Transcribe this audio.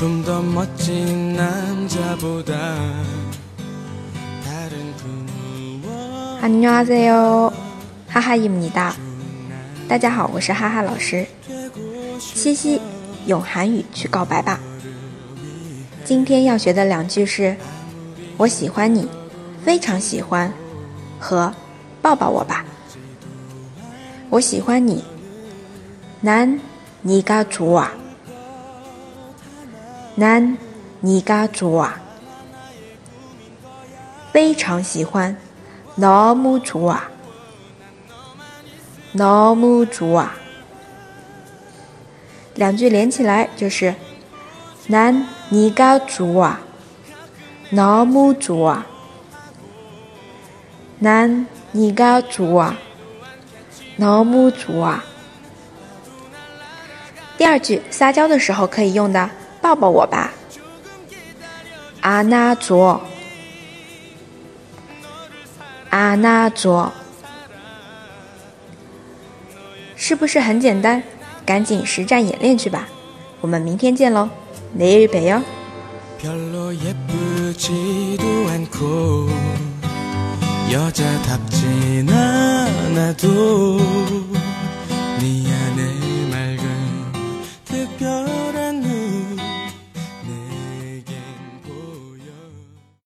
안녕하세 요， 하하입니 다。 大家好，我是哈哈老师。嘻嘻，用韩语去告白吧。今天要学的两句是：我喜欢你，非常喜欢，和抱抱我吧。我喜欢你，난니가좋 아。 난네가좋 아， 非常喜欢。너무좋 아， 너무좋 아。 两句连起来就是난네가좋 아， 너무좋 아， 난네가좋 아， 너무좋 아。 第二句撒娇的时候可以用的， 抱抱我吧，안아 줘。 阿那卓，是不是很简单？赶紧实战演练去吧！我们明天见喽，내일봬요 별로 예쁘지도 않고 여자답진 않아도